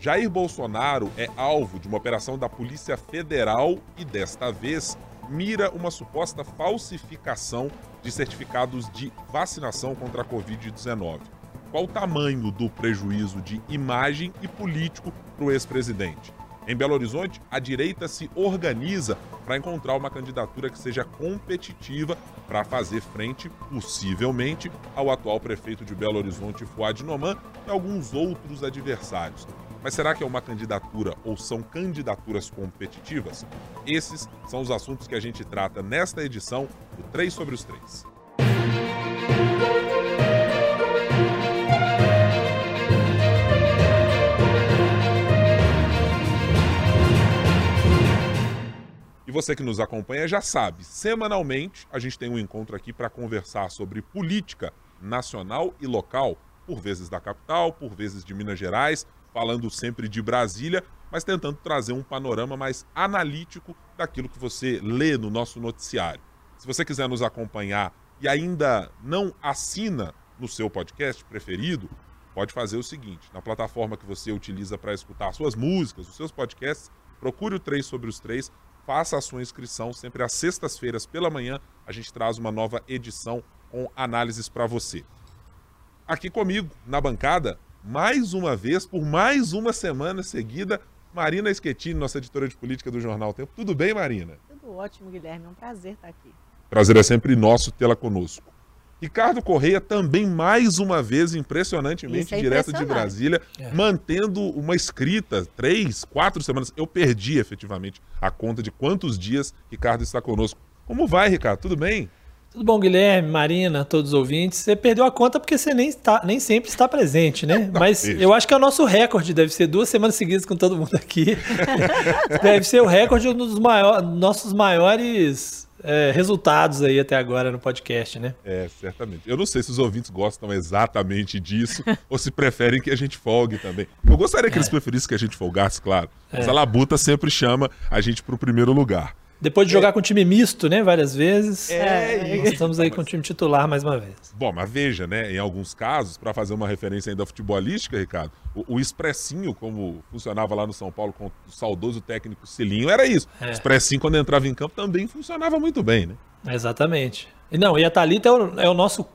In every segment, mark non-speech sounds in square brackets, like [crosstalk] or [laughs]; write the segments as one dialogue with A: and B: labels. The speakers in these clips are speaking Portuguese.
A: Jair Bolsonaro é alvo de uma operação da Polícia Federal e, desta vez, mira uma suposta falsificação de certificados de vacinação contra a Covid-19. Qual o tamanho do prejuízo de imagem e político para o ex-presidente? Em Belo Horizonte, a direita se organiza para encontrar uma candidatura que seja competitiva para fazer frente, possivelmente, ao atual prefeito de Belo Horizonte, Fuad Noman, e alguns outros adversários. Mas será que é uma candidatura ou são candidaturas competitivas? Esses são os assuntos que a gente trata nesta edição do 3 sobre os 3. E você que nos acompanha já sabe, semanalmente a gente tem um encontro aqui para conversar sobre política nacional e local, por vezes da capital, por vezes de Minas Gerais, falando sempre de Brasília, mas tentando trazer um panorama mais analítico daquilo que você lê no nosso noticiário. Se você quiser nos acompanhar e ainda não assina no seu podcast preferido, pode fazer o seguinte: na plataforma que você utiliza para escutar suas músicas, os seus podcasts, procure o 3 sobre os 3 faça a sua inscrição. Sempre às sextas-feiras pela manhã a gente traz uma nova edição com análises para você. Aqui comigo, na bancada, mais uma vez, por mais uma semana seguida, Marina Schettini, nossa editora de política do Jornal Tempo. Tudo bem, Marina?
B: Tudo ótimo, Guilherme. É um prazer estar aqui.
A: Prazer é sempre nosso tê-la conosco. Ricardo Correia também mais uma vez, impressionantemente, é direto de Brasília, é. mantendo uma escrita, três, quatro semanas. Eu perdi efetivamente a conta de quantos dias Ricardo está conosco. Como vai, Ricardo? Tudo bem?
C: Tudo bom, Guilherme, Marina, todos os ouvintes. Você perdeu a conta porque você nem, está, nem sempre está presente, né? [laughs] Mas eu acho que é o nosso recorde, deve ser duas semanas seguidas com todo mundo aqui. [laughs] deve ser o recorde um dos maiores, nossos maiores é, resultados aí até agora no podcast, né?
A: É, certamente. Eu não sei se os ouvintes gostam exatamente disso ou se preferem que a gente folgue também. Eu gostaria que é. eles preferissem que a gente folgasse, claro. Mas é. a Labuta sempre chama a gente para o primeiro lugar.
C: Depois de jogar é. com time misto, né, várias vezes. É, é estamos aí com o time titular mais uma vez.
A: Bom, mas veja, né, em alguns casos, para fazer uma referência ainda futebolística, Ricardo, o, o, expressinho, como funcionava lá no São Paulo com o saudoso técnico Cilinho, era isso. É. O expressinho, quando entrava em campo, também funcionava muito bem, né?
C: Exatamente. E não, e a Thalita é o, é o nosso.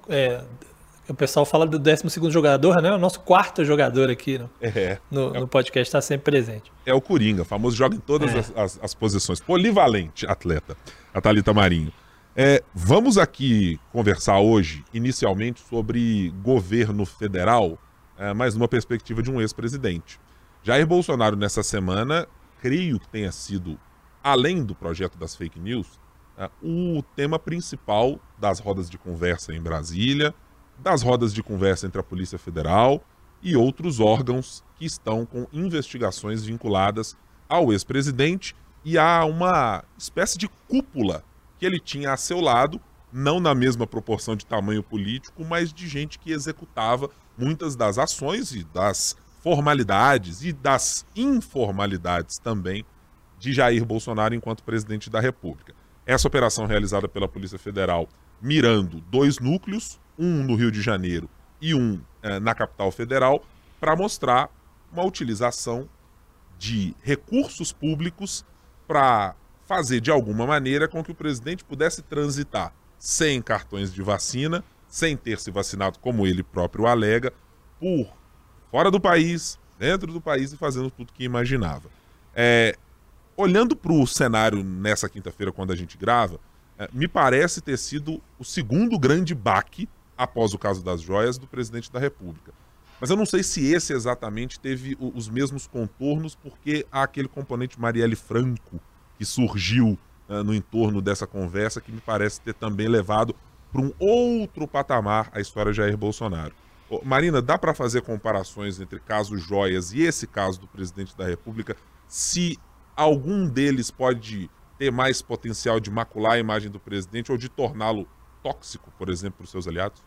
C: O pessoal fala do 12 jogador, né? O nosso quarto jogador aqui no, é, no, é no podcast está sempre presente.
A: É o Coringa, famoso joga em todas é. as, as, as, posições. Polivalente atleta, a Thalita Marinho. É, vamos aqui conversar hoje, inicialmente, sobre governo federal, é, mas numa perspectiva de um ex-presidente. Jair Bolsonaro, nessa semana, creio que tenha sido, além do projeto das fake news, é, o tema principal das rodas de conversa em Brasília, das rodas de conversa entre a Polícia Federal e outros órgãos que estão com investigações vinculadas ao ex-presidente e a uma espécie de cúpula que ele tinha a seu lado, não na mesma proporção de tamanho político, mas de gente que executava muitas das ações e das formalidades e das informalidades também de Jair Bolsonaro enquanto presidente da República. Essa operação realizada pela Polícia Federal mirando dois núcleos, um no Rio de Janeiro e um eh, na capital federal, para mostrar uma utilização de recursos públicos para fazer de alguma maneira com que o presidente pudesse transitar sem cartões de vacina, sem ter se vacinado, como ele próprio alega, por fora do país, dentro do país e fazendo tudo que imaginava. É, olhando para o cenário nessa quinta-feira, quando a gente grava, é, me parece ter sido o segundo grande baque, após o caso das joias, do presidente da República. Mas eu não sei se esse exatamente teve os mesmos contornos, porque há aquele componente Marielle Franco que surgiu uh, no entorno dessa conversa, que me parece ter também levado para um outro patamar a história de Jair Bolsonaro. Ô, Marina, dá para fazer comparações entre casos joias e esse caso do presidente da República, se algum deles pode ter mais potencial de macular a imagem do presidente ou de torná-lo tóxico, por exemplo, para os seus aliados?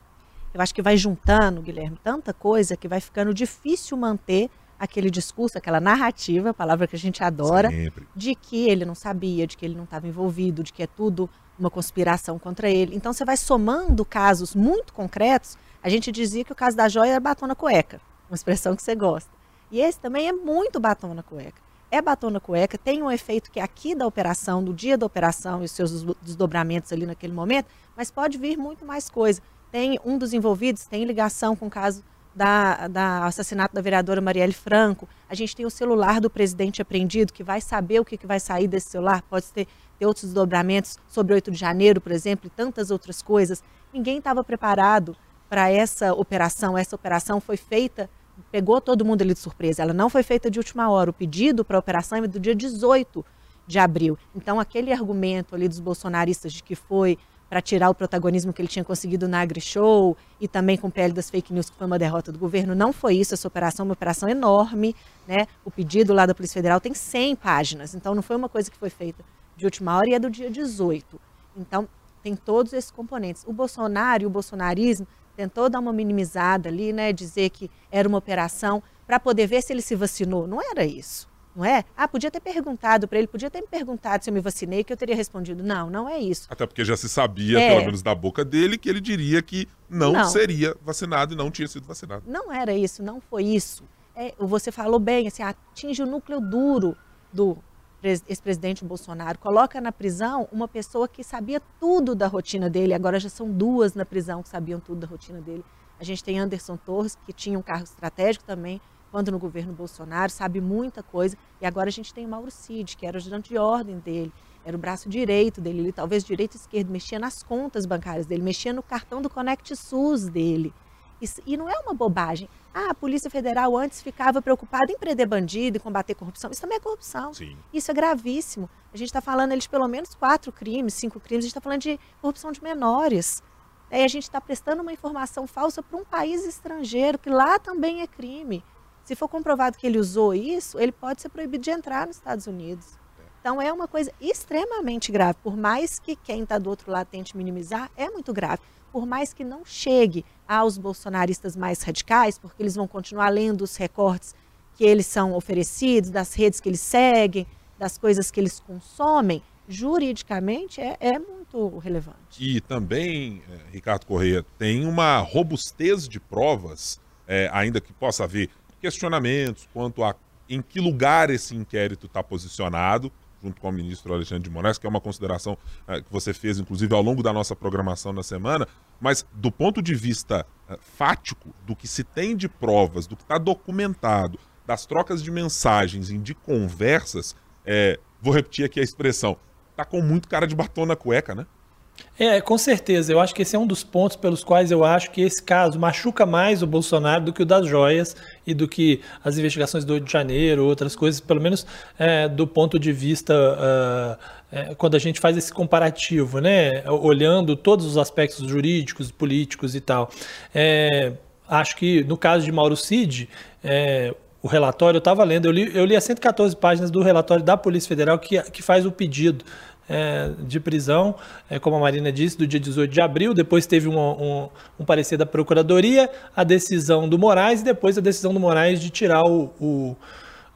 B: Eu acho que vai juntando, Guilherme, tanta coisa que vai ficando difícil manter aquele discurso, aquela narrativa, palavra que a gente adora, Sempre. de que ele não sabia, de que ele não estava envolvido, de que é tudo uma conspiração contra ele. Então você vai somando casos muito concretos. A gente dizia que o caso da joia era batom na cueca, uma expressão que você gosta. E esse também é muito batom na cueca. É batom na cueca, tem um efeito que é aqui da operação, do dia da operação e seus desdobramentos ali naquele momento, mas pode vir muito mais coisa. Tem um dos envolvidos, tem ligação com o caso da, da assassinato da vereadora Marielle Franco. A gente tem o celular do presidente apreendido, que vai saber o que, que vai sair desse celular. Pode ter, ter outros desdobramentos sobre 8 de janeiro, por exemplo, e tantas outras coisas. Ninguém estava preparado para essa operação. Essa operação foi feita, pegou todo mundo ali de surpresa. Ela não foi feita de última hora. O pedido para a operação é do dia 18 de abril. Então, aquele argumento ali dos bolsonaristas de que foi para tirar o protagonismo que ele tinha conseguido na AgriShow e também com o PL das fake news, que foi uma derrota do governo, não foi isso. Essa operação é uma operação enorme. Né? O pedido lá da Polícia Federal tem 100 páginas. Então, não foi uma coisa que foi feita de última hora e é do dia 18. Então, tem todos esses componentes. O Bolsonaro e o bolsonarismo tentou dar uma minimizada ali, né, dizer que era uma operação para poder ver se ele se vacinou. Não era isso, não é? Ah, podia ter perguntado para ele, podia ter me perguntado se eu me vacinei, que eu teria respondido. Não, não é isso.
A: Até porque já se sabia, é. pelo menos da boca dele, que ele diria que não, não, seria vacinado e não tinha sido vacinado.
B: Não era isso, não foi isso. É, você falou bem, assim, atinge o núcleo duro do ex-presidente Bolsonaro, coloca na prisão uma pessoa que sabia tudo da rotina dele, agora já são duas na prisão que sabiam tudo da rotina dele. A gente tem Anderson Torres, que tinha um cargo estratégico também, quando no governo Bolsonaro, sabe muita coisa. E agora a gente tem o Mauro Cid, que era o ajudante de ordem dele, era o braço direito dele, ele, talvez direito e esquerdo, mexia nas contas bancárias dele, mexia no cartão do Conect SUS dele. Isso, e não é uma bobagem. Ah, a Polícia Federal antes ficava preocupada em prender bandido e combater corrupção. Isso também é corrupção. Sim. Isso é gravíssimo. A gente está falando eles pelo menos quatro crimes, cinco crimes. A gente está falando de corrupção de menores. Aí a gente está prestando uma informação falsa para um país estrangeiro, que lá também é crime. Se for comprovado que ele usou isso, ele pode ser proibido de entrar nos Estados Unidos. Então é uma coisa extremamente grave. Por mais que quem está do outro lado tente minimizar, é muito grave por mais que não chegue aos bolsonaristas mais radicais, porque eles vão continuar lendo os recortes que eles são oferecidos, das redes que eles seguem, das coisas que eles consomem, juridicamente é, é muito relevante.
A: E também, é, Ricardo Correia, tem uma robustez de provas, é, ainda que possa haver questionamentos quanto a em que lugar esse inquérito está posicionado, junto com o ministro Alexandre de Moraes, que é uma consideração é, que você fez, inclusive, ao longo da nossa programação na semana, mas do ponto de vista é, fático, do que se tem de provas, do que está documentado, das trocas de mensagens e de conversas, é, vou repetir aqui a expressão, tá com muito cara de batom na cueca, né?
C: É, com certeza. Eu acho que esse é um dos pontos pelos quais eu acho que esse caso machuca mais o Bolsonaro do que o das joias e do que as investigações do 8 de janeiro, outras coisas, pelo menos é, do ponto de vista. Uh, é, quando a gente faz esse comparativo, né, olhando todos os aspectos jurídicos, políticos e tal. É, acho que no caso de Mauro Cid, é, o relatório, eu estava lendo, eu li, eu li as 114 páginas do relatório da Polícia Federal que, que faz o pedido é, de prisão, é, como a Marina disse, do dia 18 de abril. Depois teve um, um, um, parecer da Procuradoria, a decisão do Moraes e depois a decisão do Moraes de tirar o, o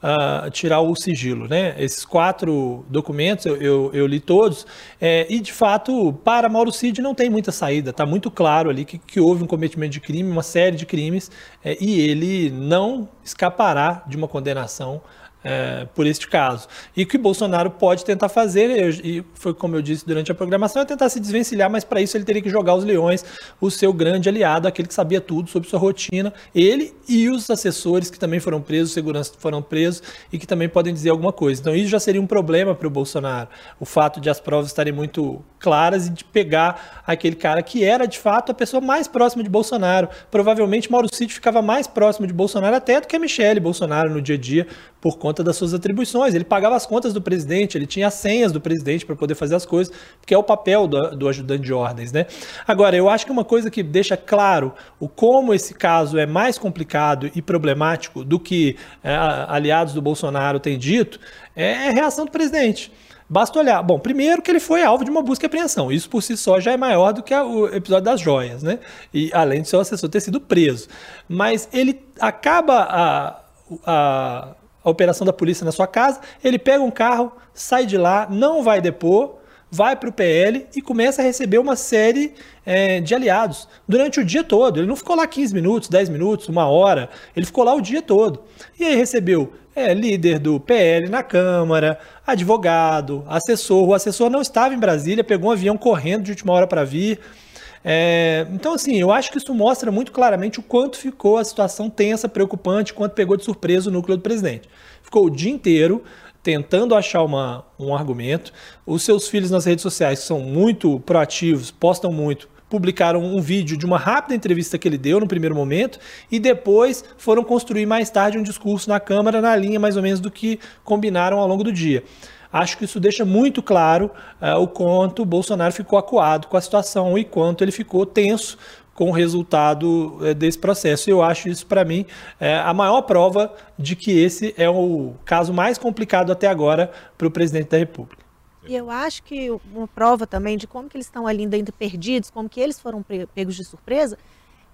C: uh, tirar o sigilo. Né? Esses quatro documentos eu, eu, eu li todos é, e, de fato, para Mauro Cid não tem muita saída. Está muito claro ali que, que, houve um cometimento de crime, uma série de crimes, é, e ele não escapará de uma condenação é, por este caso. E o que Bolsonaro pode tentar fazer, e foi como eu disse durante a programação, é tentar se desvencilhar, mas para isso ele teria que jogar os leões, o seu grande aliado, aquele que sabia tudo sobre sua rotina, ele e os assessores que também foram presos, segurança foram presos e que também podem dizer alguma coisa. Então isso já seria um problema para o Bolsonaro, o fato de as provas estarem muito claras e de pegar aquele cara que era de fato a pessoa mais próxima de Bolsonaro. Provavelmente Mauro Cid ficava mais próximo de Bolsonaro até do que a Michele Bolsonaro no dia a dia, por conta das suas atribuições. Ele pagava as contas do presidente, ele tinha as senhas do presidente para poder fazer as coisas, porque é o papel do, do, ajudante de ordens, né? Agora, eu acho que uma coisa que deixa claro o como esse caso é mais complicado e problemático do que é, aliados do Bolsonaro têm dito é a reação do presidente. Basta olhar. Bom, primeiro que ele foi alvo de uma busca e apreensão. Isso por si só já é maior do que o episódio das joias, né? E além de seu assessor ter sido preso. Mas ele acaba a, a a operação da polícia na sua casa, ele pega um carro, sai de lá, não vai depor, vai para o PL e começa a receber uma série é, de aliados durante o dia todo. Ele não ficou lá 15 minutos, 10 minutos, uma hora, ele ficou lá o dia todo. E aí recebeu é, líder do PL na Câmara, advogado, assessor. O assessor não estava em Brasília, pegou um avião correndo de última hora para vir. É, então, assim, eu acho que isso mostra muito claramente o quanto ficou a situação tensa, preocupante, quanto pegou de surpresa o núcleo do presidente. Ficou o dia inteiro tentando achar uma, um argumento. Os seus filhos nas redes sociais são muito proativos, postam muito, publicaram um vídeo de uma rápida entrevista que ele deu no primeiro momento e depois foram construir mais tarde um discurso na Câmara na linha mais ou menos do que combinaram ao longo do dia. Acho que isso deixa muito claro uh, o quanto Bolsonaro ficou acuado com a situação e quanto ele ficou tenso com o resultado uh, desse processo. Eu acho isso, para mim, uh, a maior prova de que esse é o caso mais complicado até agora para o presidente da República.
B: E eu acho que uma prova também de como que eles estão ali ainda perdidos, como que eles foram pegos de surpresa,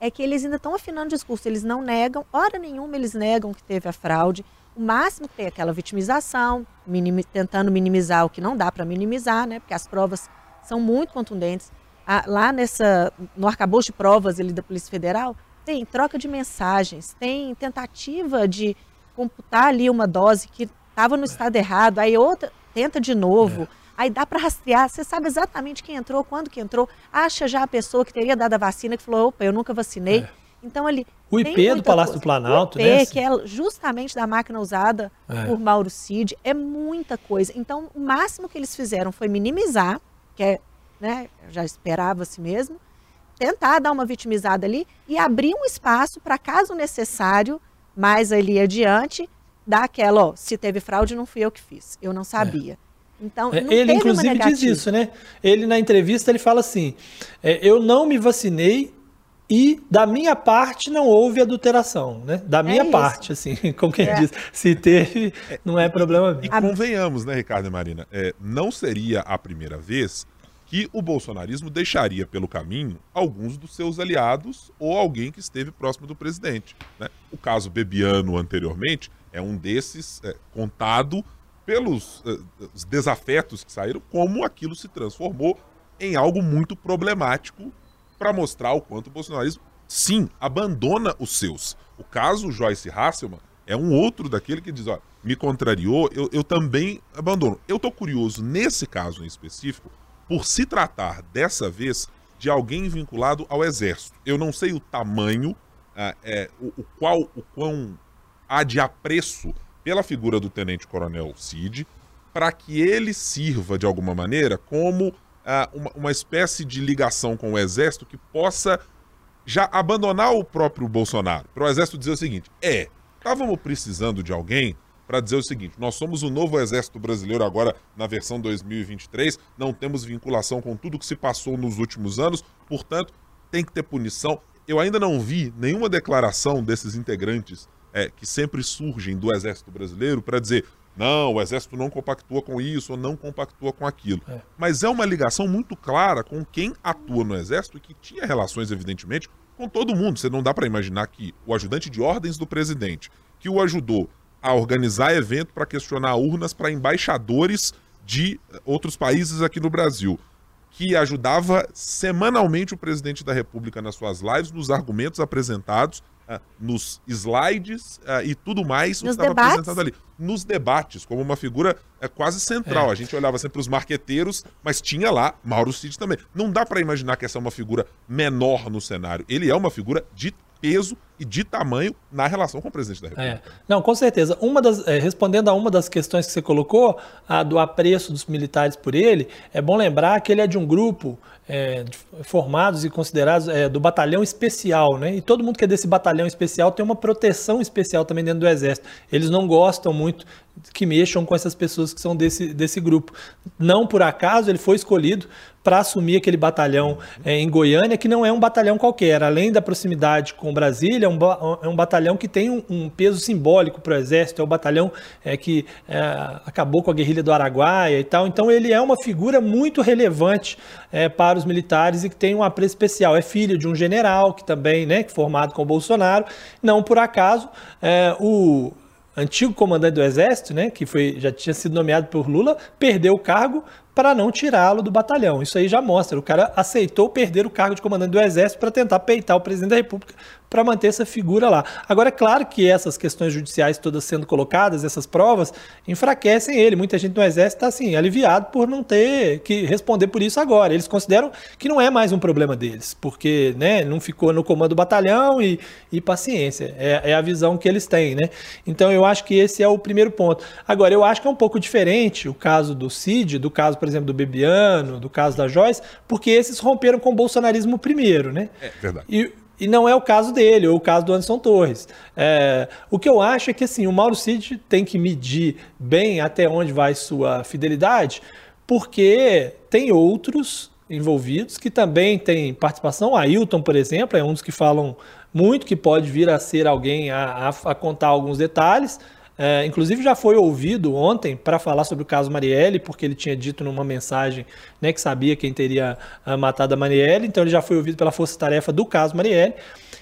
B: é que eles ainda estão afinando o discurso. Eles não negam, hora nenhuma eles negam que teve a fraude. O máximo que tem é aquela vitimização, tentando minimizar o que não dá para minimizar, né? Porque as provas são muito contundentes. Ah, lá nessa, no arcabouço de provas ali da Polícia Federal, tem troca de mensagens, tem tentativa de computar ali uma dose que estava no estado errado, aí outra tenta de novo. É. Aí dá para rastrear, você sabe exatamente quem entrou, quando que entrou, acha já a pessoa que teria dado a vacina que falou, opa, eu nunca vacinei. É. Então ali.
C: O IP do Palácio coisa. do Planalto, o IP,
B: né? que é justamente da máquina usada é. por Mauro Cid, é muita coisa. Então, o máximo que eles fizeram foi minimizar, que é, né, já esperava-se mesmo, tentar dar uma vitimizada ali e abrir um espaço para, caso necessário, mais ali adiante, dar aquela, ó, se teve fraude, não fui eu que fiz, eu não sabia. É. Então,
C: é, ele inclusive diz isso, né? Ele na entrevista ele fala assim: é, eu não me vacinei e da minha parte não houve adulteração, né? Da minha é parte, assim, [laughs] como quem é. diz, se teve, não é problema
A: E convenhamos, né, Ricardo e Marina, é, não seria a primeira vez que o bolsonarismo deixaria pelo caminho alguns dos seus aliados ou alguém que esteve próximo do presidente. Né? O caso Bebiano anteriormente é um desses é, contado pelos uh, desafetos que saíram, como aquilo se transformou em algo muito problemático para mostrar o quanto o bolsonarismo, sim, abandona os seus. O caso Joyce Hasselman é um outro daquele que diz, ó, me contrariou, eu, eu também abandono. Eu estou curioso, nesse caso em específico, por se tratar dessa vez de alguém vinculado ao exército. Eu não sei o tamanho, uh, é, o, o, qual, o quão há de apreço pela figura do tenente-coronel Cid, para que ele sirva de alguma maneira como uma, uma espécie de ligação com o exército que possa já abandonar o próprio Bolsonaro. Para o exército dizer o seguinte: é, estávamos precisando de alguém para dizer o seguinte: nós somos o novo exército brasileiro agora na versão 2023, não temos vinculação com tudo que se passou nos últimos anos, portanto, tem que ter punição. Eu ainda não vi nenhuma declaração desses integrantes é, que sempre surgem do exército brasileiro para dizer não, o exército não compactua com isso ou não compactua com aquilo. É. Mas é uma ligação muito clara com quem atua no exército e que tinha relações, evidentemente, com todo mundo. Você não dá para imaginar que o ajudante de ordens do presidente, que o ajudou a organizar evento para questionar urnas para embaixadores de outros países aqui no Brasil, que ajudava semanalmente o presidente da República nas suas lives, nos argumentos apresentados nos slides uh, e tudo mais
B: nos o que estava apresentado
A: ali. Nos debates, como uma figura uh, quase central. É. A gente olhava sempre os marqueteiros, mas tinha lá Mauro Cid também. Não dá para imaginar que essa é uma figura menor no cenário. Ele é uma figura de peso e de tamanho na relação com o presidente da República.
C: É. Não, com certeza. Uma das, é, respondendo a uma das questões que você colocou, a do apreço dos militares por ele, é bom lembrar que ele é de um grupo é, formados e considerados é, do batalhão especial, né? E todo mundo que é desse batalhão especial tem uma proteção especial também dentro do exército. Eles não gostam muito que mexam com essas pessoas que são desse, desse grupo. Não por acaso ele foi escolhido para assumir aquele batalhão é, em Goiânia, que não é um batalhão qualquer. Além da proximidade com Brasília, é um, é um batalhão que tem um, um peso simbólico para o Exército, é o batalhão é, que é, acabou com a guerrilha do Araguaia e tal. Então ele é uma figura muito relevante é, para os militares e que tem um apreço especial. É filho de um general que também, né, formado com o Bolsonaro. Não por acaso, é, o antigo comandante do Exército, né, que foi, já tinha sido nomeado por Lula, perdeu o cargo para não tirá-lo do batalhão. Isso aí já mostra. O cara aceitou perder o cargo de comandante do Exército para tentar peitar o presidente da República para manter essa figura lá. Agora, é claro que essas questões judiciais todas sendo colocadas, essas provas, enfraquecem ele. Muita gente no Exército está assim, aliviado por não ter que responder por isso agora. Eles consideram que não é mais um problema deles, porque né, não ficou no comando do batalhão e, e paciência. É, é a visão que eles têm. Né? Então, eu acho que esse é o primeiro ponto. Agora, eu acho que é um pouco diferente o caso do Cid, do caso, por exemplo, do Bebiano, do caso da Joyce, porque esses romperam com o bolsonarismo primeiro. Né?
A: É verdade.
C: E, e não é o caso dele, ou o caso do Anderson Torres. É, o que eu acho é que assim, o Mauro Cid tem que medir bem até onde vai sua fidelidade, porque tem outros envolvidos que também têm participação. O Ailton, por exemplo, é um dos que falam muito que pode vir a ser alguém a, a, a contar alguns detalhes. É, inclusive já foi ouvido ontem para falar sobre o caso Marielle, porque ele tinha dito numa mensagem né, que sabia quem teria uh, matado a Marielle, então ele já foi ouvido pela força-tarefa do caso Marielle.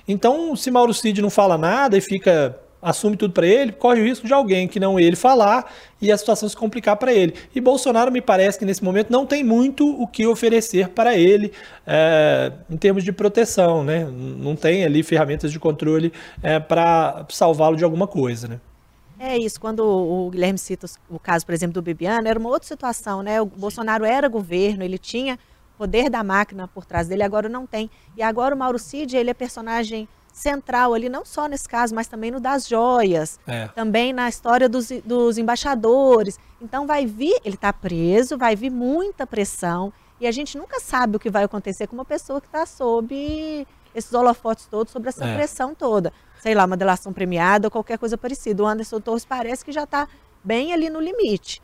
C: Então, se Mauro Cid não fala nada e fica assume tudo para ele, corre o risco de alguém que não ele falar e a situação se complicar para ele. E Bolsonaro me parece que nesse momento não tem muito o que oferecer para ele é, em termos de proteção, né? Não tem ali ferramentas de controle é, para salvá-lo de alguma coisa, né?
B: É isso, quando o Guilherme cita o caso, por exemplo, do Bibiano, era uma outra situação, né? O Bolsonaro era governo, ele tinha poder da máquina por trás dele, agora não tem. E agora o Mauro Cid, ele é personagem central ali, não só nesse caso, mas também no das joias, é. também na história dos, dos embaixadores. Então vai vir, ele está preso, vai vir muita pressão, e a gente nunca sabe o que vai acontecer com uma pessoa que está sob esses holofotes todos, sobre essa é. pressão toda sei lá, uma delação premiada ou qualquer coisa parecida. O Anderson Torres parece que já está bem ali no limite.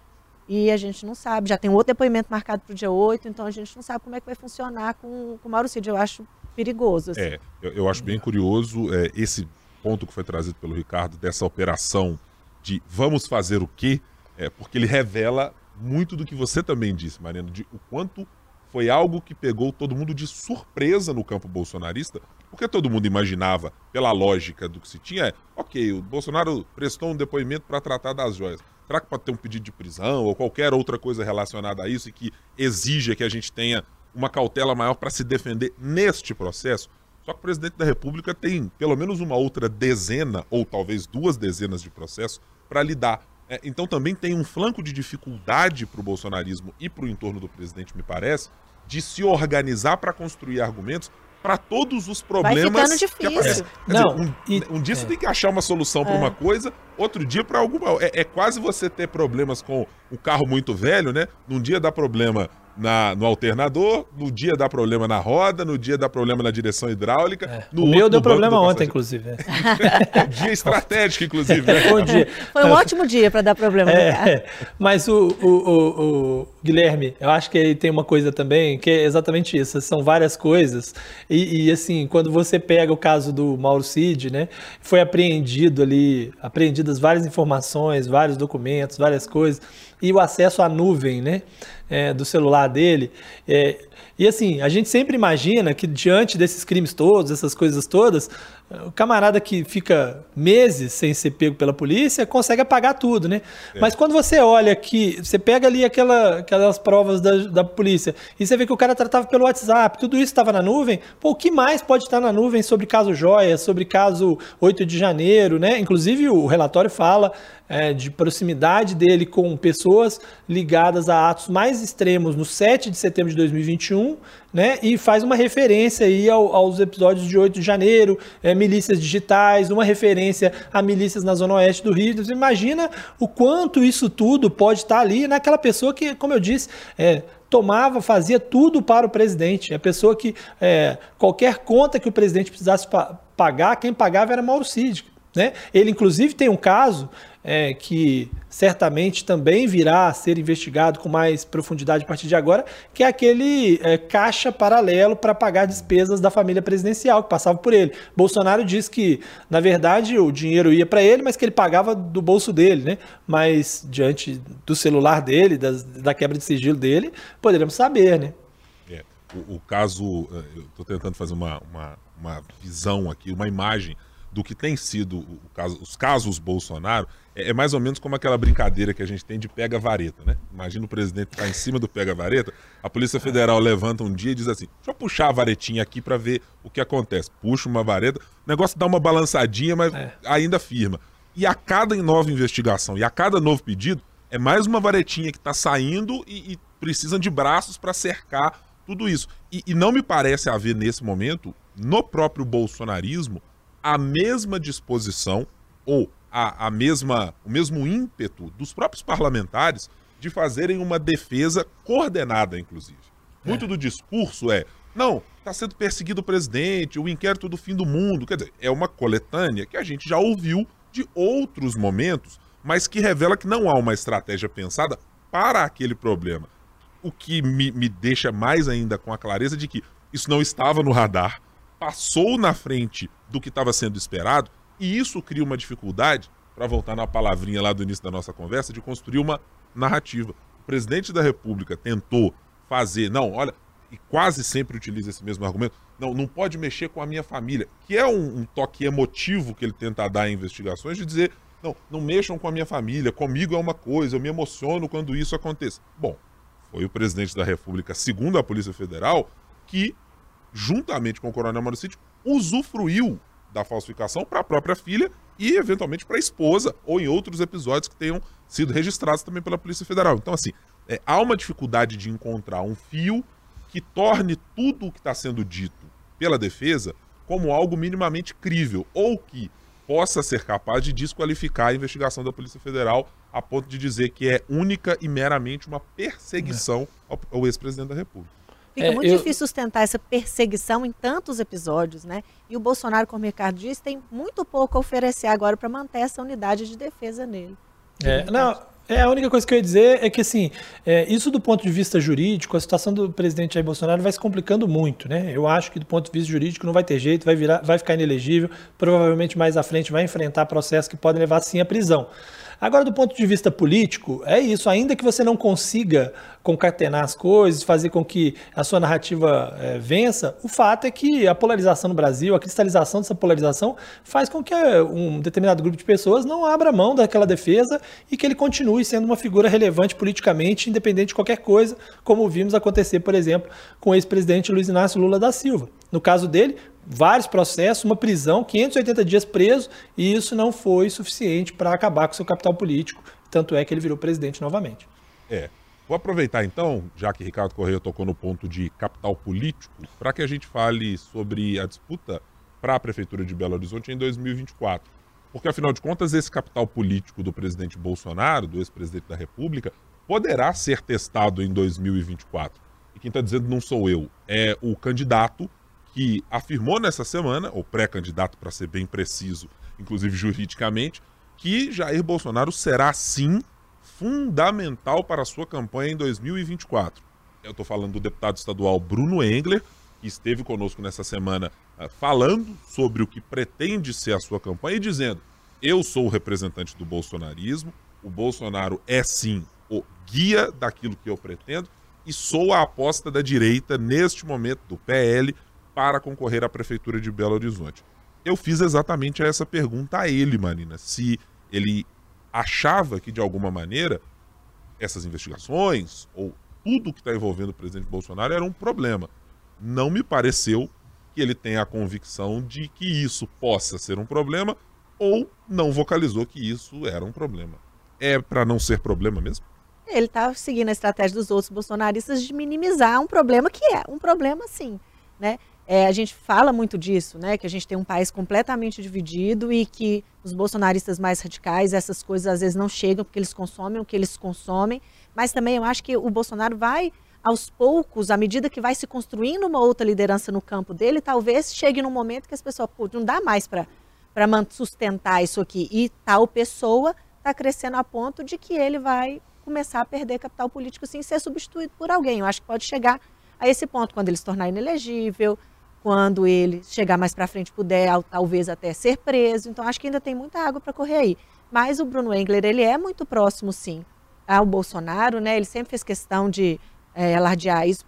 B: E a gente não sabe, já tem outro depoimento marcado para o dia 8, então a gente não sabe como é que vai funcionar com, com o Mauro Cid. Eu acho perigoso. Assim.
A: É, eu, eu, acho bem curioso é, esse ponto que foi trazido pelo Ricardo, dessa operação de vamos fazer o quê? É, porque ele revela muito do que você também disse, Mariano, de o quanto foi algo que pegou todo mundo de surpresa no campo bolsonarista, porque todo mundo imaginava, pela lógica do que se tinha, é, ok, o Bolsonaro prestou um depoimento para tratar das joias. Será que pode ter um pedido de prisão ou qualquer outra coisa relacionada a isso e que exija que a gente tenha uma cautela maior para se defender neste processo? Só que o presidente da República tem pelo menos uma outra dezena, ou talvez duas dezenas de processos, para lidar. É, então também tem um flanco de dificuldade para o bolsonarismo e para o entorno do presidente, me parece, de se organizar para construir argumentos para todos os problemas
B: Vai que aparecem.
A: Não, dizer, um, e, um, dia é. você tem que achar uma solução para é. uma coisa, outro dia para alguma. É, é, quase você ter problemas com o carro muito velho, né? Num dia dá problema na, no alternador, no dia dá problema na roda, no dia dá problema na direção hidráulica. É.
C: No o meu deu problema ontem, inclusive.
A: É. [laughs] dia estratégico, inclusive. Né?
B: Bom dia. Foi um ótimo dia para dar problema.
C: É, mas o, o, o, o, Guilherme, eu acho que ele tem uma coisa também que é exatamente isso. São várias coisas. E, e assim, quando você pega o caso do Mauro Cid, né? Foi apreendido ali, apreendidas várias informações, vários documentos, várias coisas e o acesso à nuvem né, é, do celular dele. É, e assim, a gente sempre imagina que diante desses crimes todos, essas coisas todas, o camarada que fica meses sem ser pego pela polícia consegue apagar tudo, né? É. Mas quando você olha que você pega ali aquela, aquelas provas da, da polícia e você vê que o cara tratava pelo WhatsApp, tudo isso estava na nuvem, pô, o que mais pode estar na nuvem sobre caso Joia, sobre caso 8 de janeiro, né? Inclusive o relatório fala é, de proximidade dele com pessoas ligadas a atos mais extremos no 7 de setembro de 2021, né? E faz uma referência aí ao, aos episódios de 8 de janeiro, é, milícias digitais, uma referência a milícias na zona oeste do Rio. Você imagina o quanto isso tudo pode estar ali naquela pessoa que, como eu disse, é, tomava, fazia tudo para o presidente. A pessoa que é, qualquer conta que o presidente precisasse pa pagar, quem pagava era Mauro Cid. Né? Ele, inclusive, tem um caso é, que certamente também virá a ser investigado com mais profundidade a partir de agora, que é aquele é, caixa paralelo para pagar despesas da família presidencial que passava por ele. Bolsonaro diz que, na verdade, o dinheiro ia para ele, mas que ele pagava do bolso dele, né? Mas diante do celular dele, das, da quebra de sigilo dele, poderíamos saber, né?
A: É, o, o, caso, é, eu estou tentando fazer uma, uma, uma visão aqui, uma imagem do que tem sido caso, os casos Bolsonaro, é, é, mais ou menos como aquela brincadeira que a gente tem de pega-vareta, né? Imagina o presidente estar tá em cima do pega-vareta, a Polícia Federal levanta um dia e diz assim: deixa eu puxar a varetinha aqui para ver o que acontece. Puxa uma vareta, o negócio dá uma balançadinha, mas é. ainda firma. E a cada nova investigação e a cada novo pedido, é mais uma varetinha que está saindo e, e precisam de braços para cercar tudo isso. E, e não me parece haver nesse momento, no próprio bolsonarismo, a mesma disposição ou a, a mesma, o mesmo ímpeto dos próprios parlamentares de fazerem uma defesa coordenada, inclusive. É. Muito do discurso é: não, está sendo perseguido o presidente, o inquérito do fim do mundo. Quer dizer, é uma coletânea que a gente já ouviu de outros momentos, mas que revela que não há uma estratégia pensada para aquele problema. O que me, me deixa mais ainda com a clareza de que isso não estava no radar, passou na frente do que estava sendo esperado, e isso cria uma dificuldade, para voltar na palavrinha lá do início da nossa conversa, de construir uma narrativa. O presidente da República tentou fazer, não, olha, e quase sempre utiliza esse mesmo argumento, não, não pode mexer com a minha família, que é um, um toque emotivo que ele tenta dar em investigações, de dizer, não, não mexam com a minha família, comigo é uma coisa, eu me emociono quando isso acontece. Bom, foi o presidente da República, segundo a Polícia Federal, que juntamente com o Coronel Mário usufruiu da falsificação para a própria filha e, eventualmente, para a esposa, ou em outros episódios que tenham sido registrados também pela Polícia Federal. Então, assim, é, há uma dificuldade de encontrar um fio que torne tudo o que está sendo dito pela defesa como algo minimamente crível, ou que possa ser capaz de desqualificar a investigação da Polícia Federal a ponto de dizer que é única e meramente uma perseguição ao, ao ex-presidente da República.
B: Fica é, muito eu... difícil sustentar essa perseguição em tantos episódios, né? E o Bolsonaro, como o Ricardo disse, tem muito pouco a oferecer agora para manter essa unidade de defesa nele.
C: É, não, é, a única coisa que eu ia dizer é que, assim, é, isso do ponto de vista jurídico, a situação do presidente Jair Bolsonaro vai se complicando muito, né? Eu acho que do ponto de vista jurídico não vai ter jeito, vai, virar, vai ficar inelegível, provavelmente mais à frente vai enfrentar processos que podem levar, sim, à prisão. Agora, do ponto de vista político, é isso. Ainda que você não consiga concatenar as coisas, fazer com que a sua narrativa é, vença, o fato é que a polarização no Brasil, a cristalização dessa polarização, faz com que é, um determinado grupo de pessoas não abra mão daquela defesa e que ele continue sendo uma figura relevante politicamente, independente de qualquer coisa, como vimos acontecer, por exemplo, com o ex-presidente Luiz Inácio Lula da Silva. No caso dele, vários processos, uma prisão, 580 dias preso, e isso não foi suficiente para acabar com seu capital político. Tanto é que ele virou presidente novamente.
A: É. Vou aproveitar então, já que Ricardo Correia tocou no ponto de capital político, para que a gente fale sobre a disputa para a Prefeitura de Belo Horizonte em 2024. Porque, afinal de contas, esse capital político do presidente Bolsonaro, do ex-presidente da República, poderá ser testado em 2024. E quem está dizendo não sou eu, é o candidato que afirmou nessa semana, ou pré-candidato para ser bem preciso, inclusive juridicamente, que Jair Bolsonaro será sim fundamental para a sua campanha em 2024. Eu estou falando do deputado estadual Bruno Engler, que esteve conosco nessa semana uh, falando sobre o que pretende ser a sua campanha e dizendo: eu sou o representante do bolsonarismo, o Bolsonaro é sim o guia daquilo que eu pretendo e sou a aposta da direita neste momento do PL para concorrer à Prefeitura de Belo Horizonte. Eu fiz exatamente essa pergunta a ele, Marina, se ele achava que, de alguma maneira, essas investigações ou tudo que está envolvendo o presidente Bolsonaro era um problema. Não me pareceu que ele tenha a convicção de que isso possa ser um problema ou não vocalizou que isso era um problema. É para não ser problema mesmo?
B: Ele está seguindo a estratégia dos outros bolsonaristas de minimizar um problema que é um problema sim, né? É, a gente fala muito disso, né? Que a gente tem um país completamente dividido e que os bolsonaristas mais radicais, essas coisas às vezes não chegam porque eles consomem o que eles consomem. Mas também eu acho que o Bolsonaro vai, aos poucos, à medida que vai se construindo uma outra liderança no campo dele, talvez chegue num momento que as pessoas, pô, não dá mais para sustentar isso aqui. E tal pessoa está crescendo a ponto de que ele vai começar a perder capital político sem ser substituído por alguém. Eu acho que pode chegar a esse ponto, quando ele se tornar inelegível, quando ele chegar mais para frente puder talvez até ser preso. Então acho que ainda tem muita água para correr aí. Mas o Bruno Engler ele é muito próximo sim ao Bolsonaro, né? Ele sempre fez questão de é, alardear isso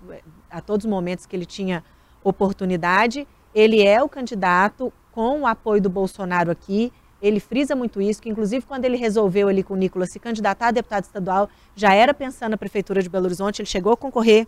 B: a todos os momentos que ele tinha oportunidade. Ele é o candidato com o apoio do Bolsonaro aqui. Ele frisa muito isso, que inclusive quando ele resolveu ali com o Nicolas se candidatar a deputado estadual, já era pensando na Prefeitura de Belo Horizonte, ele chegou a concorrer,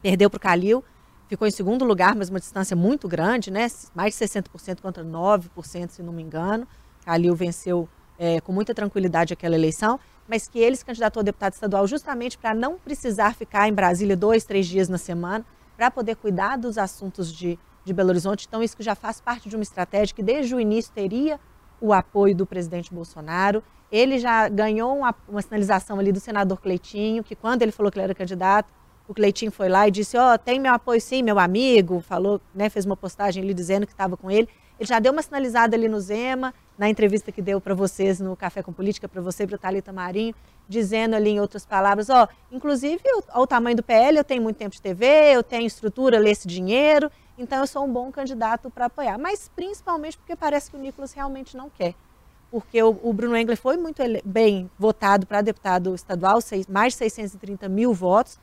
B: perdeu para o Calil, ficou em segundo lugar, mas uma distância muito grande, né? mais de 60% contra 9%, se não me engano. Calil venceu é, com muita tranquilidade aquela eleição, mas que ele se candidatou a deputado estadual justamente para não precisar ficar em Brasília dois, três dias na semana, para poder cuidar dos assuntos de, de Belo Horizonte. Então, isso que já faz parte de uma estratégia que desde o início teria o apoio do presidente Bolsonaro. Ele já ganhou uma, uma sinalização ali do senador Cleitinho, que quando ele falou que ele era candidato, o Cleitinho foi lá e disse, ó, oh, tem meu apoio sim, meu amigo, falou, né, fez uma postagem ali dizendo que estava com ele. Ele já deu uma sinalizada ali no Zema, na entrevista que deu para vocês no Café com Política, para você e para o Thalita Marinho, dizendo ali em outras palavras, ó, inclusive o, o tamanho do PL, eu tenho muito tempo de TV, eu tenho estrutura, lê esse dinheiro, então eu sou um bom candidato para apoiar. Mas principalmente porque parece que o Nicolas realmente não quer. Porque o, o Bruno Engler foi muito bem votado para deputado estadual, seis, mais de 630 mil votos,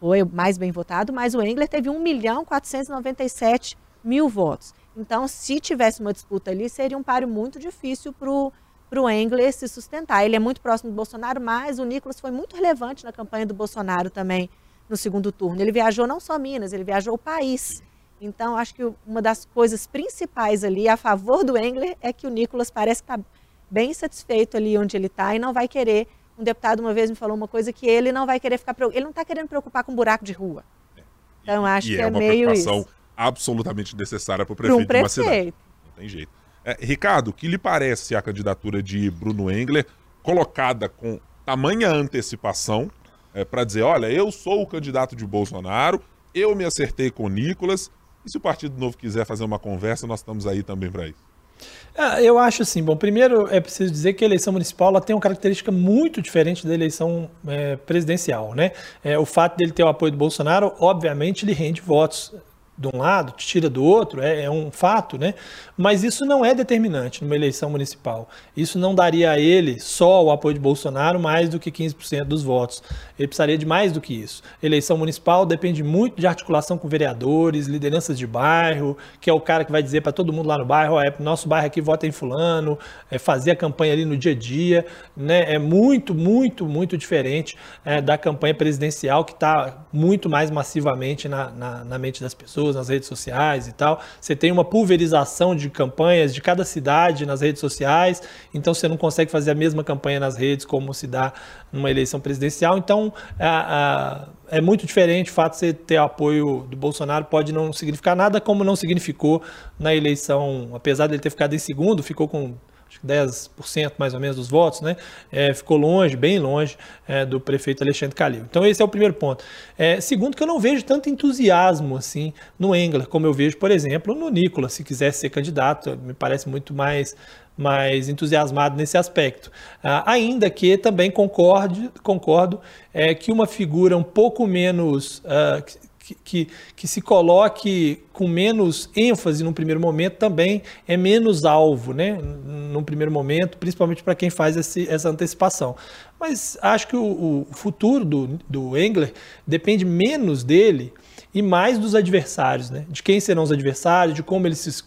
B: foi mais bem votado, mas o Engler teve 1 milhão 497 mil votos. Então, se tivesse uma disputa ali, seria um páreo muito difícil para o Engler se sustentar. Ele é muito próximo do Bolsonaro, mas o Nicolas foi muito relevante na campanha do Bolsonaro também no segundo turno. Ele viajou não só Minas, ele viajou o país. Então, acho que uma das coisas principais ali a favor do Engler é que o Nicolas parece estar tá bem satisfeito ali onde ele está e não vai querer. Um deputado uma vez me falou uma coisa que ele não vai querer ficar. Ele não está querendo preocupar com buraco de rua. Então, acho
A: e
B: que
A: é,
B: é meio isso
A: absolutamente necessária para o prefeito, um prefeito de uma cidade. Não tem jeito. É, Ricardo, o que lhe parece a candidatura de Bruno Engler colocada com tamanha antecipação é, para dizer, olha, eu sou o candidato de Bolsonaro, eu me acertei com o Nicolas, e se o Partido Novo quiser fazer uma conversa, nós estamos aí também para isso.
C: É, eu acho assim, bom, primeiro é preciso dizer que a eleição municipal ela tem uma característica muito diferente da eleição é, presidencial, né? É, o fato dele ter o apoio do Bolsonaro, obviamente, lhe rende votos de um lado, te tira do outro, é, é, um fato, né? Mas isso não é determinante numa eleição municipal. Isso não daria a ele só o apoio de Bolsonaro mais do que 15% dos votos. Ele precisaria de mais do que isso. Eleição municipal depende muito de articulação com vereadores, lideranças de bairro, que é o cara que vai dizer para todo mundo lá no bairro, é nosso bairro aqui vota em fulano, é fazer a campanha ali no dia a dia, né? É muito, muito, muito diferente é, da campanha presidencial que está muito mais massivamente na, na, na mente das pessoas pessoas nas redes sociais e tal. Você tem uma pulverização de campanhas de cada cidade nas redes sociais, então você não consegue fazer a mesma campanha nas redes como se dá numa eleição presidencial. Então, a, a, é muito diferente o fato de você ter apoio do Bolsonaro, pode não significar nada, como não significou na eleição, apesar de ele ter ficado em segundo, ficou com acho que 10% mais ou menos dos votos, né? É, ficou longe, bem longe é, do prefeito Alexandre Calil. Então esse é o primeiro ponto. É, segundo que eu não vejo tanto entusiasmo assim no Engler, como eu vejo, por exemplo, no Nicolas, se quisesse ser candidato, me parece muito mais mais entusiasmado nesse aspecto. Ah, ainda que também concorde, concordo é, que uma figura um pouco menos, ah, que, que, se coloque com menos ênfase no primeiro momento também é menos alvo, né? No primeiro momento, principalmente para quem faz esse, essa antecipação. Mas acho que o, o futuro do, do Engler depende menos dele e mais dos adversários, né? De quem serão os adversários, de como eles se,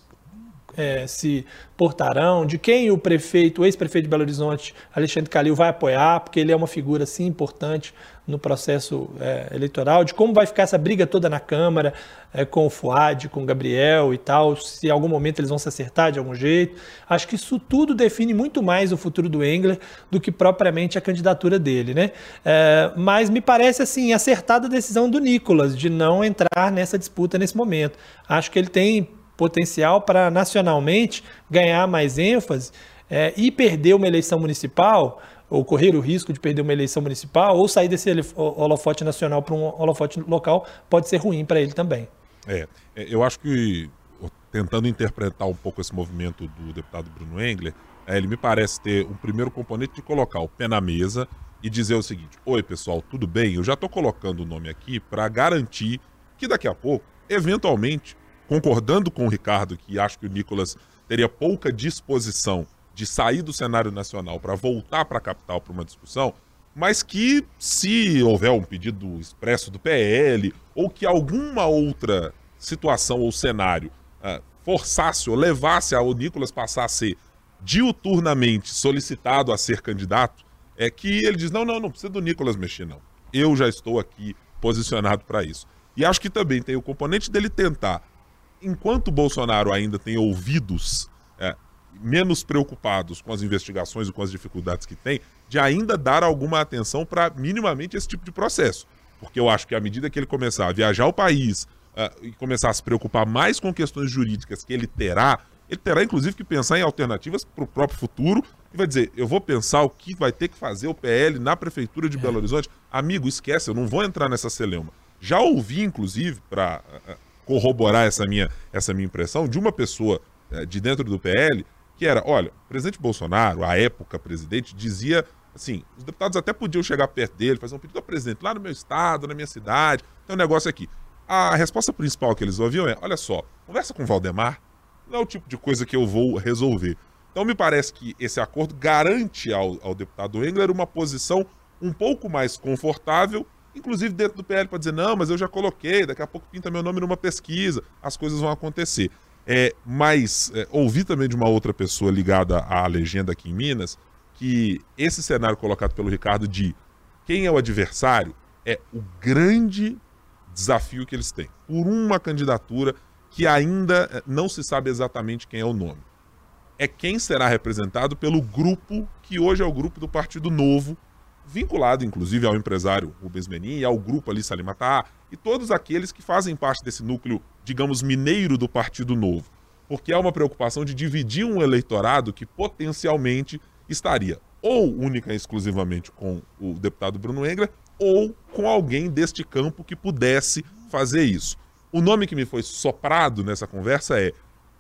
C: é, se portarão, de quem o prefeito, o ex-prefeito de Belo Horizonte, Alexandre Calil, vai apoiar, porque ele é uma figura assim importante no processo é, eleitoral, de como vai ficar essa briga toda na Câmara é, com o Fuad, com o Gabriel e tal, se em algum momento eles vão se acertar de algum jeito. Acho que isso tudo define muito mais o futuro do Engler do que propriamente a candidatura dele, né? É, mas me parece assim acertada a decisão do Nicolas de não entrar nessa disputa nesse momento. Acho que ele tem potencial para nacionalmente ganhar mais ênfase é, e perder uma eleição municipal ou correr o risco de perder uma eleição municipal, ou sair desse holofote nacional para um holofote local, pode ser ruim para ele também.
A: É, é, eu acho que, tentando interpretar um pouco esse movimento do deputado Bruno Engler, é, ele me parece ter um primeiro componente de colocar o pé na mesa e dizer o seguinte: Oi, pessoal, tudo bem? Eu já estou colocando o nome aqui para garantir que daqui a pouco, eventualmente, concordando com o Ricardo, que acho que o Nicolas teria pouca disposição de sair do cenário nacional para voltar para a capital para uma discussão, mas que se houver um pedido expresso do PL ou que alguma outra situação ou cenário uh, forçasse ou levasse ao Nicolas passar a ser diuturnamente solicitado a ser candidato, é que ele diz: não, não, não precisa do Nicolas mexer, não. Eu já estou aqui posicionado para isso. E acho que também tem o componente dele tentar, enquanto o Bolsonaro ainda tem ouvidos é, menos preocupados com as investigações e com as dificuldades que tem, de ainda dar alguma atenção para minimamente esse tipo de processo. Porque eu acho que à medida que ele começar a viajar o país uh, e começar a se preocupar mais com questões jurídicas que ele terá, ele terá inclusive que pensar em alternativas para o próprio futuro e vai dizer: eu vou pensar o que vai ter que fazer o PL na prefeitura de Belo Horizonte. Amigo, esquece, eu não vou entrar nessa celeuma. Já ouvi, inclusive, para uh, uh, corroborar essa minha, essa minha impressão, de uma pessoa de dentro do PL que era: olha, o presidente Bolsonaro, a época presidente, dizia assim: os deputados até podiam chegar perto dele, fazer um pedido ao presidente lá no meu estado, na minha cidade, tem um negócio aqui. A resposta principal que eles ouviam é: olha só, conversa com o Valdemar, não é o tipo de coisa que eu vou resolver. Então me parece que esse acordo garante ao, ao deputado Engler uma posição um pouco mais confortável, inclusive dentro do PL, para dizer: não, mas eu já coloquei, daqui a pouco pinta meu nome numa pesquisa, as coisas vão acontecer. É, mas é, ouvi também de uma outra pessoa ligada à legenda aqui em Minas que esse cenário colocado pelo Ricardo de quem é o adversário é o grande desafio que eles têm. Por uma candidatura que ainda é, não se sabe exatamente quem é o nome. É quem será representado pelo grupo que hoje é o grupo do Partido Novo, vinculado inclusive ao empresário Rubens Menin e ao grupo ali Salimatá e todos aqueles que fazem parte desse núcleo, digamos, mineiro do Partido Novo. Porque há uma preocupação de dividir um eleitorado que potencialmente estaria ou única e exclusivamente com o deputado Bruno Engra ou com alguém deste campo que pudesse fazer isso. O nome que me foi soprado nessa conversa é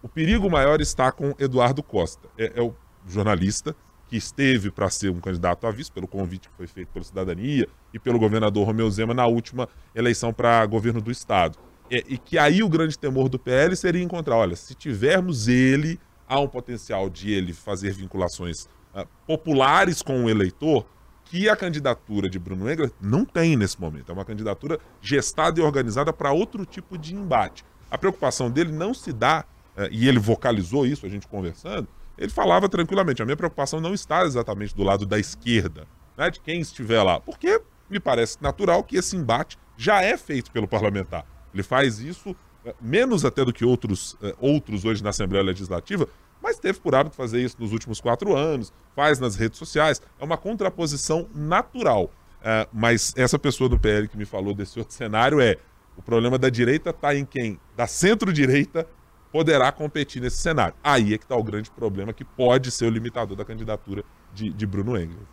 A: o perigo maior está com Eduardo Costa. É, é o jornalista que esteve para ser um candidato a vice, pelo convite que foi feito pela cidadania e pelo governador Romeu Zema na última eleição para governo do estado. É, e que aí o grande temor do PL seria encontrar, olha, se tivermos ele, há um potencial de ele fazer vinculações uh, populares com o eleitor que a candidatura de Bruno Engler não tem nesse momento. É uma candidatura gestada e organizada para outro tipo de embate. A preocupação dele não se dá, uh, e ele vocalizou isso, a gente conversando, ele falava tranquilamente: a minha preocupação não está exatamente do lado da esquerda, né, de quem estiver lá, porque me parece natural que esse embate já é feito pelo parlamentar. Ele faz isso eh, menos até do que outros, eh, outros hoje na Assembleia Legislativa, mas teve por hábito fazer isso nos últimos quatro anos, faz nas redes sociais. É uma contraposição natural. Uh, mas essa pessoa do PL que me falou desse outro [laughs] cenário é: o problema da direita está em quem? Da centro-direita poderá competir nesse cenário. Aí é que está o grande problema que pode ser o limitador da candidatura de, de Bruno Engels.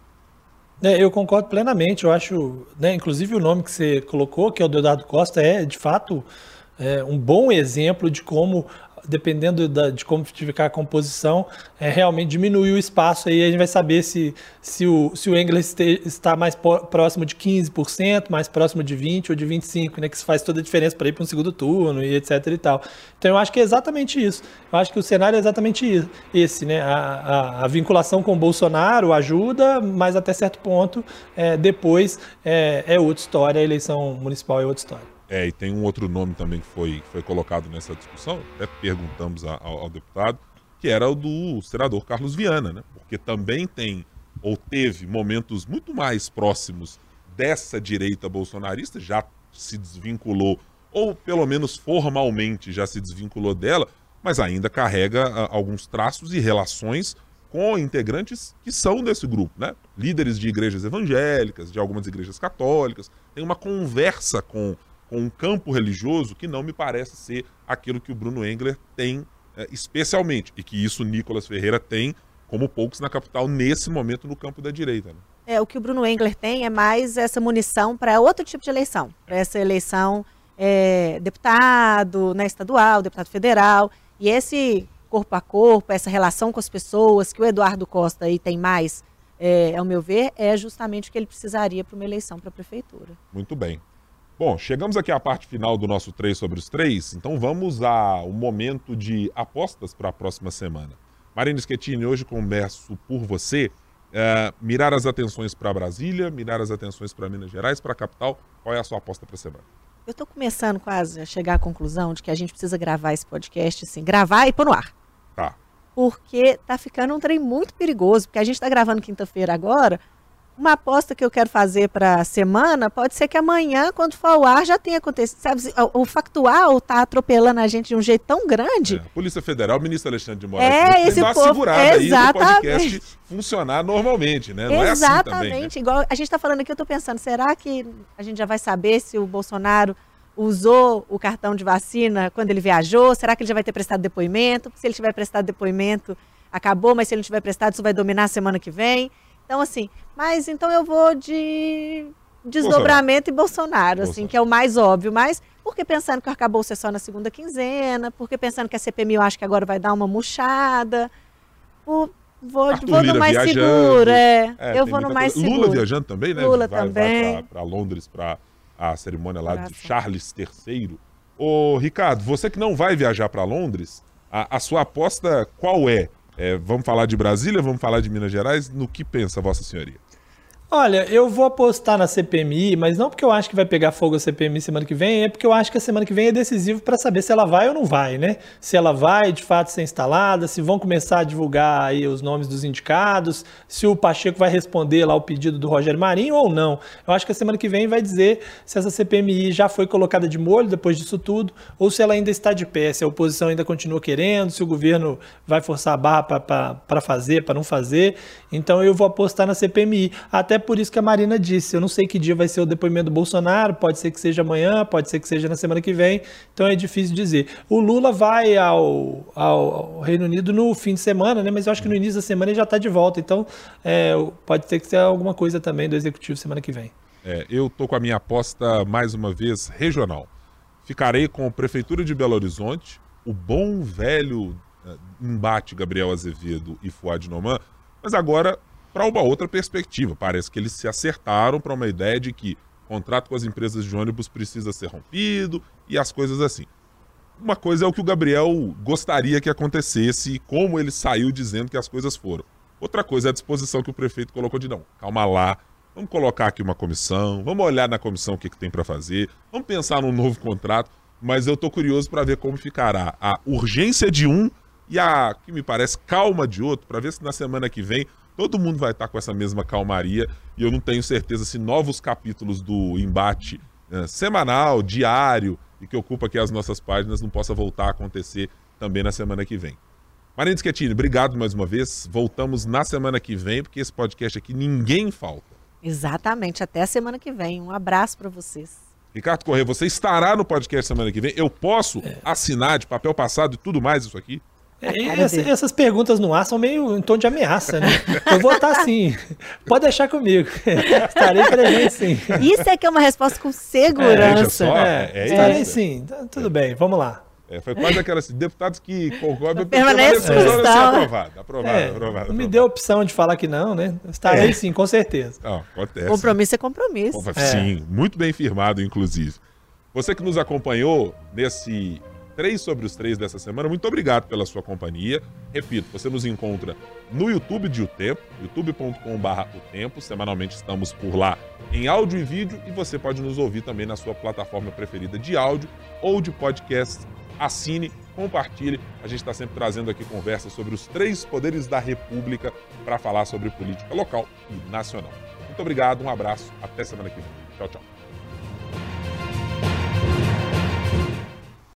C: É, eu concordo plenamente. Eu acho, né, inclusive o nome que você colocou, que é o Deodado Costa, é de fato é, um bom exemplo de como dependendo da, de como ficar a composição, é, realmente diminuir o espaço aí a gente vai saber se, se o, se o Engler está mais próximo de 15%, mais próximo de 20% ou de 25%, né, que isso faz toda a diferença para ir para um segundo turno e etc e tal. Então eu acho que é exatamente isso. Eu acho que o cenário é exatamente esse, né? A, a, a vinculação com o Bolsonaro ajuda, mas até certo ponto, é, depois é, é outra história, a eleição municipal é outra história.
A: É, e tem um outro nome também que foi, foi colocado nessa discussão, até perguntamos ao, ao deputado, que era o do senador Carlos Viana, né? Porque também tem, ou teve, momentos muito mais próximos dessa direita bolsonarista, já se desvinculou, ou pelo menos formalmente já se desvinculou dela, mas ainda carrega a, ah, alguns traços e relações com integrantes que são desse grupo, né? Líderes de igrejas evangélicas, de algumas igrejas católicas, tem uma conversa com com um campo religioso que não me parece ser aquilo que o Bruno Engler tem é, especialmente, e que isso Nicolas Ferreira tem como poucos na capital nesse momento no campo da direita. Né?
B: É, o que o Bruno Engler tem é mais essa munição para outro tipo de eleição, para essa eleição é, deputado, né, estadual, deputado federal, e esse corpo a corpo, essa relação com as pessoas que o Eduardo Costa aí tem mais, é, ao meu ver, é justamente o que ele precisaria para uma eleição para a prefeitura.
A: Muito bem. Bom, chegamos aqui à parte final do nosso 3 sobre os 3, então vamos ao momento de apostas para a próxima semana. Marina Schettini, hoje converso por você. É, mirar as atenções para Brasília, mirar as atenções para Minas Gerais, para a capital. Qual é a sua aposta para a semana?
B: eu tô começando quase a chegar à conclusão de que a gente precisa gravar esse podcast, assim, gravar e pôr no ar.
A: Tá.
B: Porque tá ficando um trem muito perigoso, porque a gente tá gravando quinta-feira agora, uma aposta que eu quero fazer para a semana, pode ser que amanhã, quando for ao ar, já tenha acontecido. Sabe, o, o factual está atropelando a gente de um jeito tão grande. É,
A: a Polícia Federal, o ministro Alexandre de Moraes, é, esse povo, segurada exatamente. aí o podcast funcionar normalmente, né? Não
B: exatamente. é assim também, né? Igual a gente está falando aqui, eu estou pensando, será que a gente já vai saber se o Bolsonaro usou o cartão de vacina quando ele viajou? Será que ele já vai ter prestado depoimento? Se ele tiver prestado depoimento, acabou, mas se ele não tiver prestado, isso vai dominar a semana que vem. Então, assim, mas então eu vou de desdobramento Bolsonaro. e Bolsonaro, assim, que é o mais óbvio. Mas porque pensando que o arcabouço é só na segunda quinzena, porque pensando que a CPMI eu acho que agora vai dar uma murchada. Por, vou, vou no mais viajando. seguro, é. é eu vou no mais coisa. seguro.
A: Lula viajando também, né?
B: Lula vai, também.
A: para Londres para a cerimônia lá Graças. de Charles III. Ô, Ricardo, você que não vai viajar para Londres, a, a sua aposta qual é? É, vamos falar de Brasília, vamos falar de Minas Gerais. No que pensa, Vossa Senhoria?
C: Olha, eu vou apostar na CPMI, mas não porque eu acho que vai pegar fogo a CPMI semana que vem, é porque eu acho que a semana que vem é decisivo para saber se ela vai ou não vai, né? Se ela vai de fato ser instalada, se vão começar a divulgar aí os nomes dos indicados, se o Pacheco vai responder lá o pedido do Rogério Marinho ou não. Eu acho que a semana que vem vai dizer se essa CPMI já foi colocada de molho depois disso tudo, ou se ela ainda está de pé, se a oposição ainda continua querendo, se o governo vai forçar a barra para fazer, para não fazer. Então eu vou apostar na CPMI. Até por isso que a Marina disse. Eu não sei que dia vai ser o depoimento do Bolsonaro, pode ser que seja amanhã, pode ser que seja na semana que vem, então é difícil dizer. O Lula vai ao, ao, ao Reino Unido no fim de semana, né? Mas eu acho que no início da semana ele já está de volta, então é, pode ter que ser alguma coisa também do Executivo semana que vem.
A: É, eu tô com a minha aposta, mais uma vez, regional. Ficarei com a Prefeitura de Belo Horizonte, o bom velho uh, embate Gabriel Azevedo e Fuad Noman, mas agora para uma outra perspectiva. Parece que eles se acertaram para uma ideia de que contrato com as empresas de ônibus precisa ser rompido e as coisas assim. Uma coisa é o que o Gabriel gostaria que acontecesse e como ele saiu dizendo que as coisas foram. Outra coisa é a disposição que o prefeito colocou de não, calma lá, vamos colocar aqui uma comissão, vamos olhar na comissão o que, que tem para fazer, vamos pensar num novo contrato, mas eu estou curioso para ver como ficará a urgência de um e a, que me parece, calma de outro, para ver se na semana que vem todo mundo vai estar com essa mesma calmaria e eu não tenho certeza se novos capítulos do embate uh, semanal, diário e que ocupa aqui as nossas páginas não possa voltar a acontecer também na semana que vem. Marina Schettini, obrigado mais uma vez. Voltamos na semana que vem, porque esse podcast aqui ninguém falta.
B: Exatamente, até a semana que vem. Um abraço para vocês.
A: Ricardo Corrêa, você estará no podcast semana que vem. Eu posso é. assinar de papel passado e tudo mais isso aqui?
C: É, essa, essas perguntas no ar são meio em tom de ameaça, né? Eu vou estar sim. Pode deixar comigo. [laughs] Estarei presente sim.
B: Isso é que é uma resposta com segurança.
C: É, é, é estarei sim. Tá, tudo bem, vamos lá.
A: É, foi quase aquelas deputados que concordam
B: permanece com é.
A: aprovado, aprovado, é, aprovado,
C: Me deu a opção de falar que não, né? Estarei é. sim, com certeza.
A: Não, acontece.
B: Compromisso é compromisso.
A: Sim, muito bem firmado, inclusive. Você que nos acompanhou nesse três sobre os três dessa semana. Muito obrigado pela sua companhia. Repito, você nos encontra no YouTube de O Tempo, youtube.com.br O Tempo. Semanalmente estamos por lá em áudio e vídeo e você pode nos ouvir também na sua plataforma preferida de áudio ou de podcast. Assine, compartilhe. A gente está sempre trazendo aqui conversas sobre os três poderes da República para falar sobre política local e nacional. Muito obrigado, um abraço, até semana que vem. Tchau, tchau.